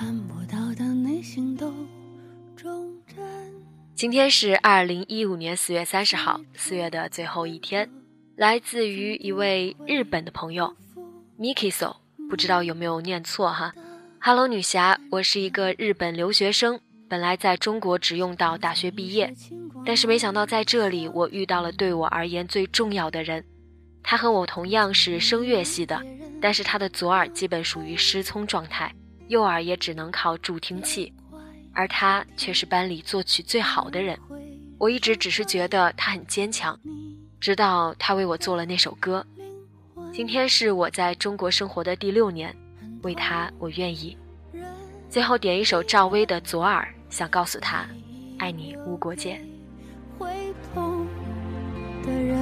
看不到的内心都忠贞。今天是二零一五年四月三十号，四月的最后一天，来自于一位日本的朋友，Mikiso，不知道有没有念错哈。Hello，女侠，我是一个日本留学生，本来在中国只用到大学毕业，但是没想到在这里我遇到了对我而言最重要的人。他和我同样是声乐系的，但是他的左耳基本属于失聪状态，右耳也只能靠助听器，而他却是班里作曲最好的人。我一直只是觉得他很坚强，直到他为我做了那首歌。今天是我在中国生活的第六年，为他我愿意。最后点一首赵薇的《左耳》，想告诉他，爱你无国界。会痛的人。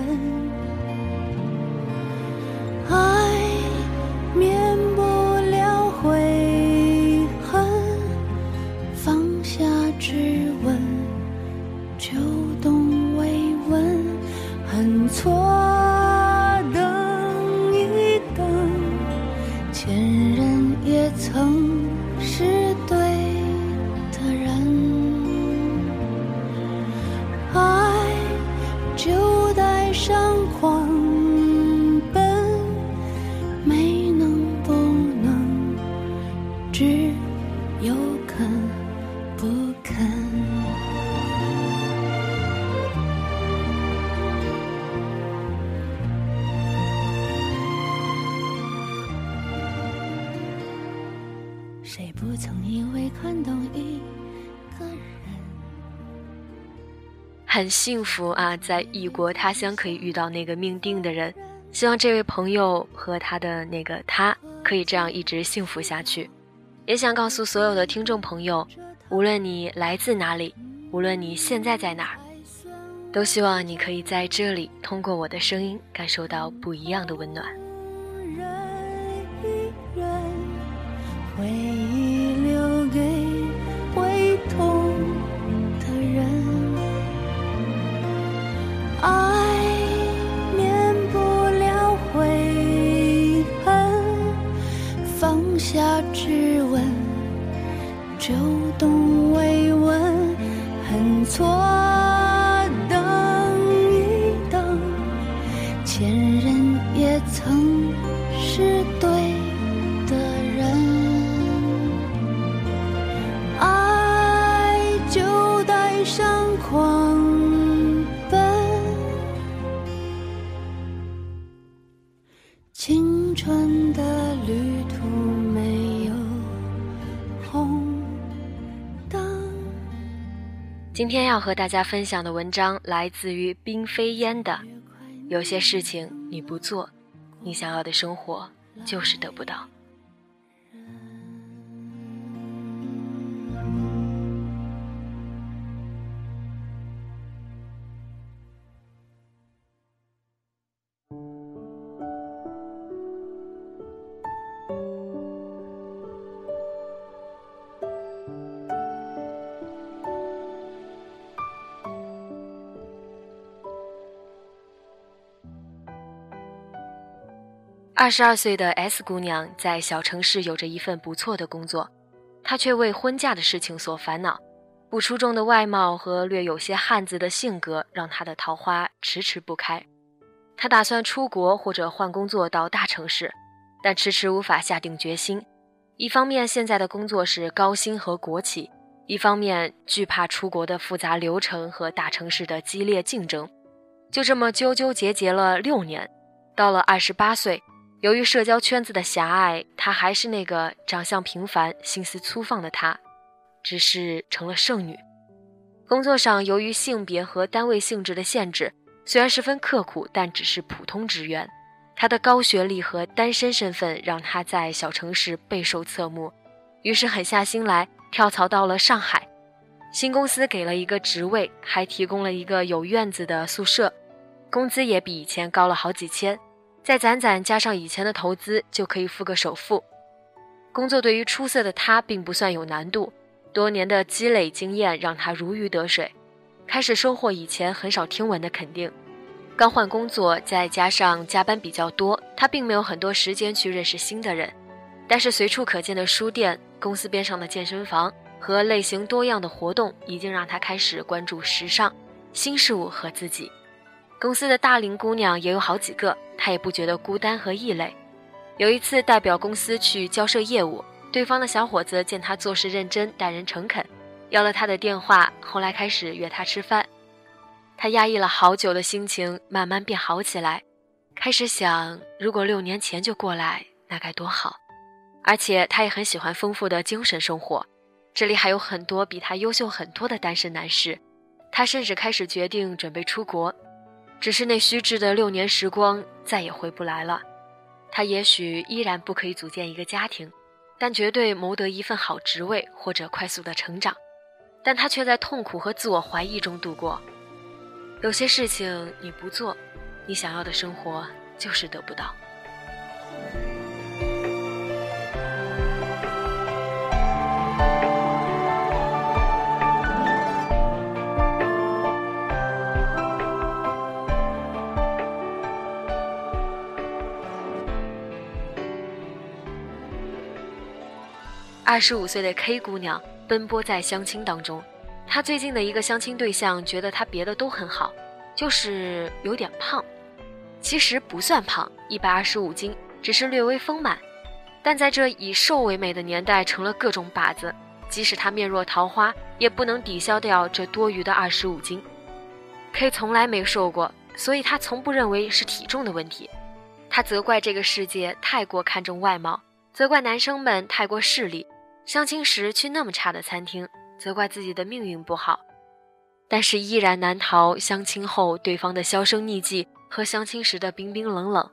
爱免不了悔谁不曾因为看懂一个人？很幸福啊，在异国他乡可以遇到那个命定的人。希望这位朋友和他的那个他可以这样一直幸福下去。也想告诉所有的听众朋友，无论你来自哪里，无论你现在在哪儿，都希望你可以在这里通过我的声音感受到不一样的温暖。青春的旅途没有红灯。今天要和大家分享的文章来自于冰飞烟的。有些事情你不做，你想要的生活就是得不到。二十二岁的 S 姑娘在小城市有着一份不错的工作，她却为婚嫁的事情所烦恼。不出众的外貌和略有些汉子的性格，让她的桃花迟迟不开。她打算出国或者换工作到大城市，但迟迟无法下定决心。一方面，现在的工作是高薪和国企；一方面惧怕出国的复杂流程和大城市的激烈竞争，就这么纠纠结结了六年。到了二十八岁，由于社交圈子的狭隘，她还是那个长相平凡、心思粗放的她，只是成了剩女。工作上，由于性别和单位性质的限制，虽然十分刻苦，但只是普通职员。她的高学历和单身身份让她在小城市备受侧目，于是狠下心来。跳槽到了上海，新公司给了一个职位，还提供了一个有院子的宿舍，工资也比以前高了好几千，再攒攒加上以前的投资，就可以付个首付。工作对于出色的他并不算有难度，多年的积累经验让他如鱼得水，开始收获以前很少听闻的肯定。刚换工作，再加上加班比较多，他并没有很多时间去认识新的人。但是随处可见的书店、公司边上的健身房和类型多样的活动，已经让他开始关注时尚、新事物和自己。公司的大龄姑娘也有好几个，她也不觉得孤单和异类。有一次代表公司去交涉业务，对方的小伙子见她做事认真、待人诚恳，要了他的电话，后来开始约他吃饭。他压抑了好久的心情慢慢变好起来，开始想，如果六年前就过来，那该多好。而且他也很喜欢丰富的精神生活，这里还有很多比他优秀很多的单身男士。他甚至开始决定准备出国，只是那虚掷的六年时光再也回不来了。他也许依然不可以组建一个家庭，但绝对谋得一份好职位或者快速的成长。但他却在痛苦和自我怀疑中度过。有些事情你不做，你想要的生活就是得不到。二十五岁的 K 姑娘奔波在相亲当中，她最近的一个相亲对象觉得她别的都很好，就是有点胖。其实不算胖，一百二十五斤，只是略微丰满。但在这以瘦为美的年代，成了各种靶子。即使她面若桃花，也不能抵消掉这多余的二十五斤。K 从来没瘦过，所以她从不认为是体重的问题。她责怪这个世界太过看重外貌，责怪男生们太过势利。相亲时去那么差的餐厅，责怪自己的命运不好，但是依然难逃相亲后对方的销声匿迹和相亲时的冰冰冷冷。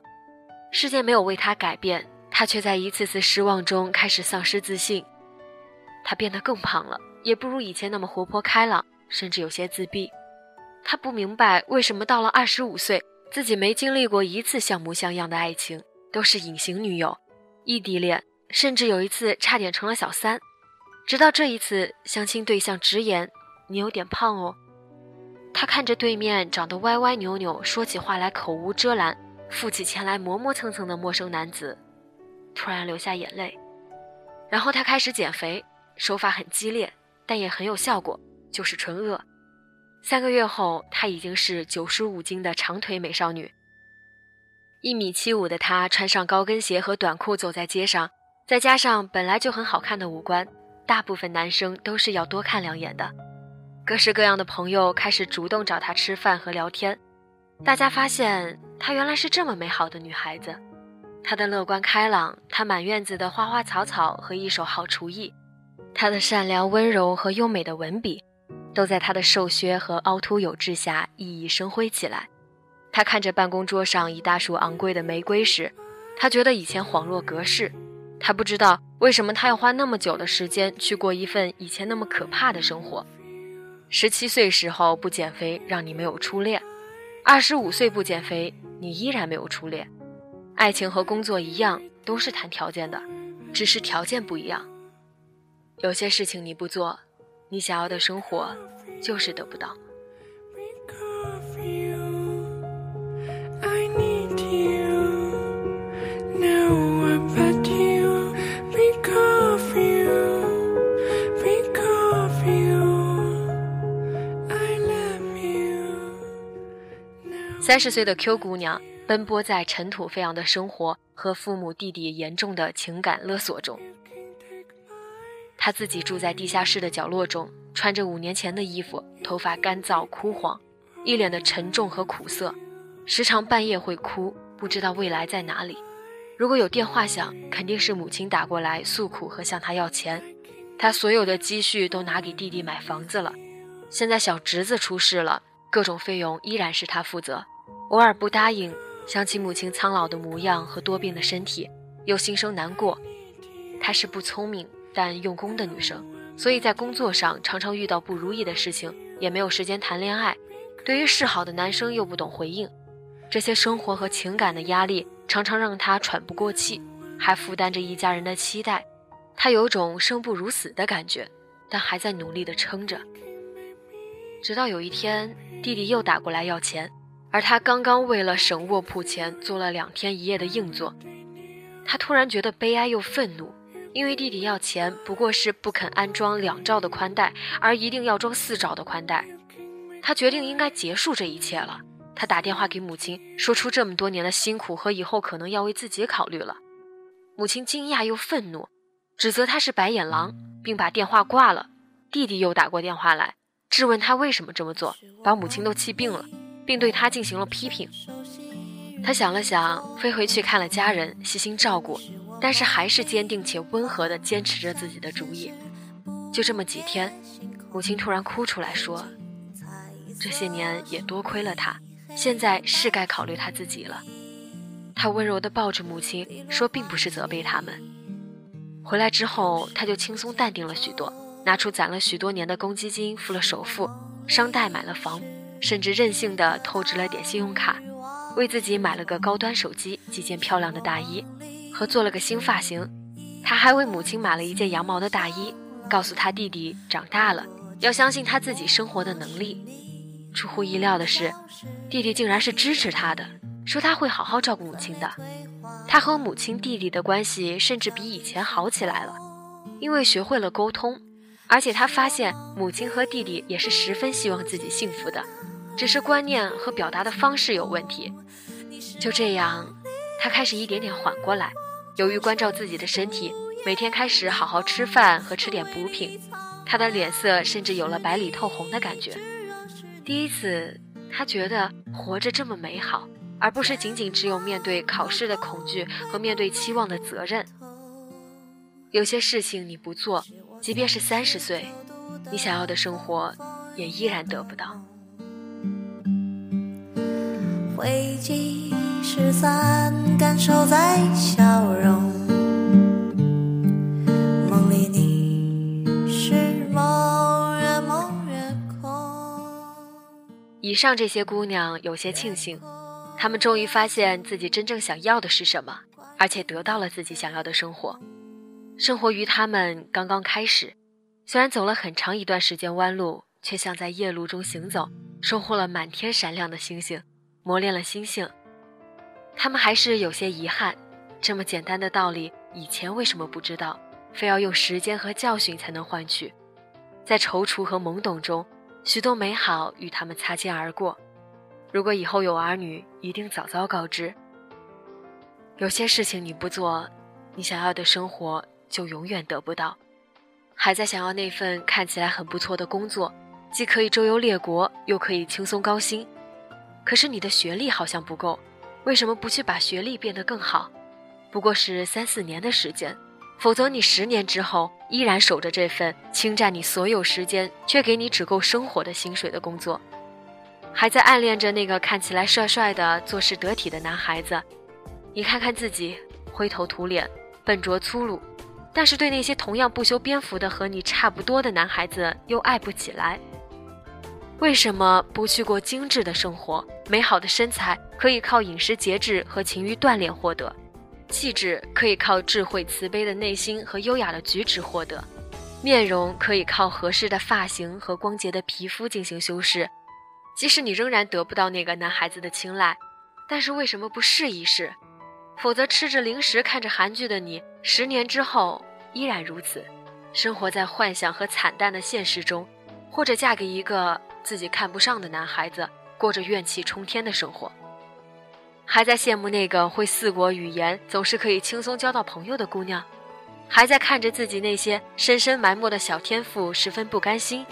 世界没有为他改变，他却在一次次失望中开始丧失自信。他变得更胖了，也不如以前那么活泼开朗，甚至有些自闭。他不明白为什么到了二十五岁，自己没经历过一次像模像样的爱情，都是隐形女友、异地恋。甚至有一次差点成了小三，直到这一次相亲对象直言：“你有点胖哦。”他看着对面长得歪歪扭扭、说起话来口无遮拦、负起钱来磨磨蹭蹭的陌生男子，突然流下眼泪。然后他开始减肥，手法很激烈，但也很有效果，就是纯饿。三个月后，她已经是九十五斤的长腿美少女。一米七五的她穿上高跟鞋和短裤走在街上。再加上本来就很好看的五官，大部分男生都是要多看两眼的。各式各样的朋友开始主动找她吃饭和聊天，大家发现她原来是这么美好的女孩子。她的乐观开朗，她满院子的花花草草和一手好厨艺，她的善良温柔和优美的文笔，都在她的瘦削和凹凸有致下熠熠生辉起来。他看着办公桌上一大束昂贵的玫瑰时，他觉得以前恍若隔世。他不知道为什么他要花那么久的时间去过一份以前那么可怕的生活。十七岁时候不减肥，让你没有初恋；二十五岁不减肥，你依然没有初恋。爱情和工作一样，都是谈条件的，只是条件不一样。有些事情你不做，你想要的生活就是得不到。三十岁的 Q 姑娘奔波在尘土飞扬的生活和父母弟弟严重的情感勒索中，她自己住在地下室的角落中，穿着五年前的衣服，头发干燥枯黄，一脸的沉重和苦涩，时常半夜会哭，不知道未来在哪里。如果有电话响，肯定是母亲打过来诉苦和向她要钱。她所有的积蓄都拿给弟弟买房子了，现在小侄子出事了，各种费用依然是她负责。偶尔不答应，想起母亲苍老的模样和多病的身体，又心生难过。她是不聪明但用功的女生，所以在工作上常常遇到不如意的事情，也没有时间谈恋爱。对于示好的男生又不懂回应，这些生活和情感的压力常常让她喘不过气，还负担着一家人的期待。她有种生不如死的感觉，但还在努力地撑着。直到有一天，弟弟又打过来要钱，而他刚刚为了省卧铺钱做了两天一夜的硬座。他突然觉得悲哀又愤怒，因为弟弟要钱不过是不肯安装两兆的宽带，而一定要装四兆的宽带。他决定应该结束这一切了。他打电话给母亲，说出这么多年的辛苦和以后可能要为自己考虑了。母亲惊讶又愤怒。指责他是白眼狼，并把电话挂了。弟弟又打过电话来，质问他为什么这么做，把母亲都气病了，并对他进行了批评。他想了想，飞回去看了家人，细心照顾，但是还是坚定且温和地坚持着自己的主意。就这么几天，母亲突然哭出来说：“这些年也多亏了他，现在是该考虑他自己了。”他温柔地抱着母亲说：“并不是责备他们。”回来之后，他就轻松淡定了许多，拿出攒了许多年的公积金付了首付，商贷买了房，甚至任性的透支了点信用卡，为自己买了个高端手机、几件漂亮的大衣，和做了个新发型。他还为母亲买了一件羊毛的大衣，告诉他弟弟长大了要相信他自己生活的能力。出乎意料的是，弟弟竟然是支持他的，说他会好好照顾母亲的。他和母亲、弟弟的关系甚至比以前好起来了，因为学会了沟通，而且他发现母亲和弟弟也是十分希望自己幸福的，只是观念和表达的方式有问题。就这样，他开始一点点缓过来，由于关照自己的身体，每天开始好好吃饭和吃点补品，他的脸色甚至有了白里透红的感觉。第一次，他觉得活着这么美好。而不是仅仅只有面对考试的恐惧和面对期望的责任。有些事情你不做，即便是三十岁，你想要的生活也依然得不到。回忆失散，感受在笑容。梦里你是梦月梦月空。以上这些姑娘有些庆幸。她们终于发现自己真正想要的是什么，而且得到了自己想要的生活。生活于他们刚刚开始，虽然走了很长一段时间弯路，却像在夜路中行走，收获了满天闪亮的星星，磨练了心性。他们还是有些遗憾，这么简单的道理，以前为什么不知道？非要用时间和教训才能换取？在踌躇和懵懂中，许多美好与他们擦肩而过。如果以后有儿女，一定早早告知。有些事情你不做，你想要的生活就永远得不到。还在想要那份看起来很不错的工作，既可以周游列国，又可以轻松高薪。可是你的学历好像不够，为什么不去把学历变得更好？不过是三四年的时间，否则你十年之后依然守着这份侵占你所有时间，却给你只够生活的薪水的工作。还在暗恋着那个看起来帅帅的、做事得体的男孩子，你看看自己，灰头土脸、笨拙粗鲁，但是对那些同样不修边幅的和你差不多的男孩子又爱不起来。为什么不去过精致的生活？美好的身材可以靠饮食节制和勤于锻炼获得，气质可以靠智慧慈悲的内心和优雅的举止获得，面容可以靠合适的发型和光洁的皮肤进行修饰。即使你仍然得不到那个男孩子的青睐，但是为什么不试一试？否则吃着零食看着韩剧的你，十年之后依然如此，生活在幻想和惨淡的现实中，或者嫁给一个自己看不上的男孩子，过着怨气冲天的生活。还在羡慕那个会四国语言、总是可以轻松交到朋友的姑娘，还在看着自己那些深深埋没的小天赋，十分不甘心。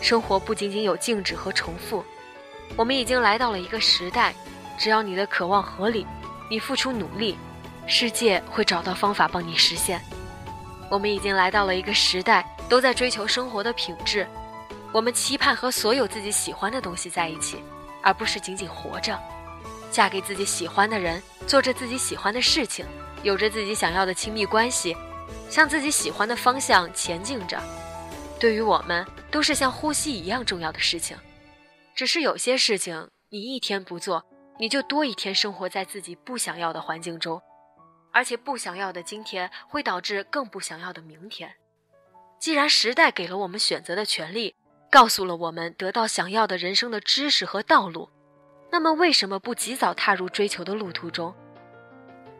生活不仅仅有静止和重复，我们已经来到了一个时代，只要你的渴望合理，你付出努力，世界会找到方法帮你实现。我们已经来到了一个时代，都在追求生活的品质，我们期盼和所有自己喜欢的东西在一起，而不是仅仅活着。嫁给自己喜欢的人，做着自己喜欢的事情，有着自己想要的亲密关系，向自己喜欢的方向前进着。对于我们，都是像呼吸一样重要的事情。只是有些事情，你一天不做，你就多一天生活在自己不想要的环境中，而且不想要的今天会导致更不想要的明天。既然时代给了我们选择的权利，告诉了我们得到想要的人生的知识和道路。那么为什么不及早踏入追求的路途中？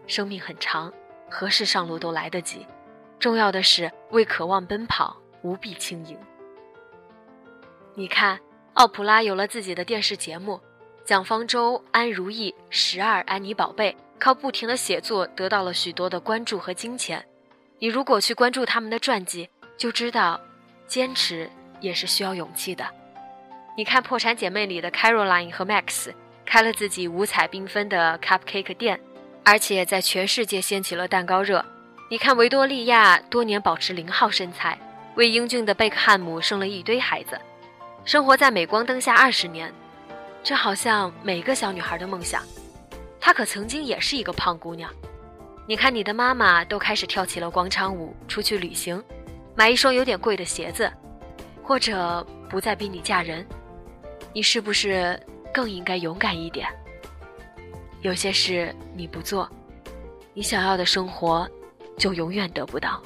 生命很长，何时上路都来得及。重要的是为渴望奔跑，无比轻盈。你看，奥普拉有了自己的电视节目，蒋方舟、安如意、十二、安妮宝贝靠不停的写作得到了许多的关注和金钱。你如果去关注他们的传记，就知道，坚持也是需要勇气的。你看《破产姐妹》里的 Caroline 和 Max。开了自己五彩缤纷的 cupcake 店，而且在全世界掀起了蛋糕热。你看维多利亚多年保持零号身材，为英俊的贝克汉姆生了一堆孩子，生活在镁光灯下二十年，这好像每个小女孩的梦想。她可曾经也是一个胖姑娘。你看你的妈妈都开始跳起了广场舞，出去旅行，买一双有点贵的鞋子，或者不再逼你嫁人，你是不是？更应该勇敢一点。有些事你不做，你想要的生活就永远得不到。